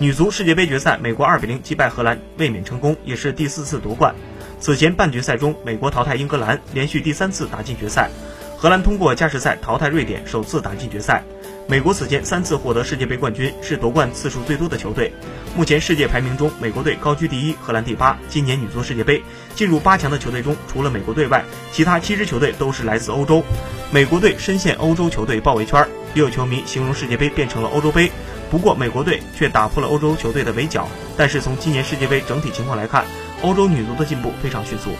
女足世界杯决赛，美国2比0击败荷兰，卫冕成功，也是第四次夺冠。此前半决赛中，美国淘汰英格兰，连续第三次打进决赛；荷兰通过加时赛淘汰瑞典，首次打进决赛。美国此前三次获得世界杯冠军，是夺冠次数最多的球队。目前世界排名中，美国队高居第一，荷兰第八。今年女足世界杯进入八强的球队中，除了美国队外，其他七支球队都是来自欧洲。美国队深陷欧洲球队包围圈，也有球迷形容世界杯变成了欧洲杯。不过，美国队却打破了欧洲球队的围剿。但是从今年世界杯整体情况来看，欧洲女足的进步非常迅速。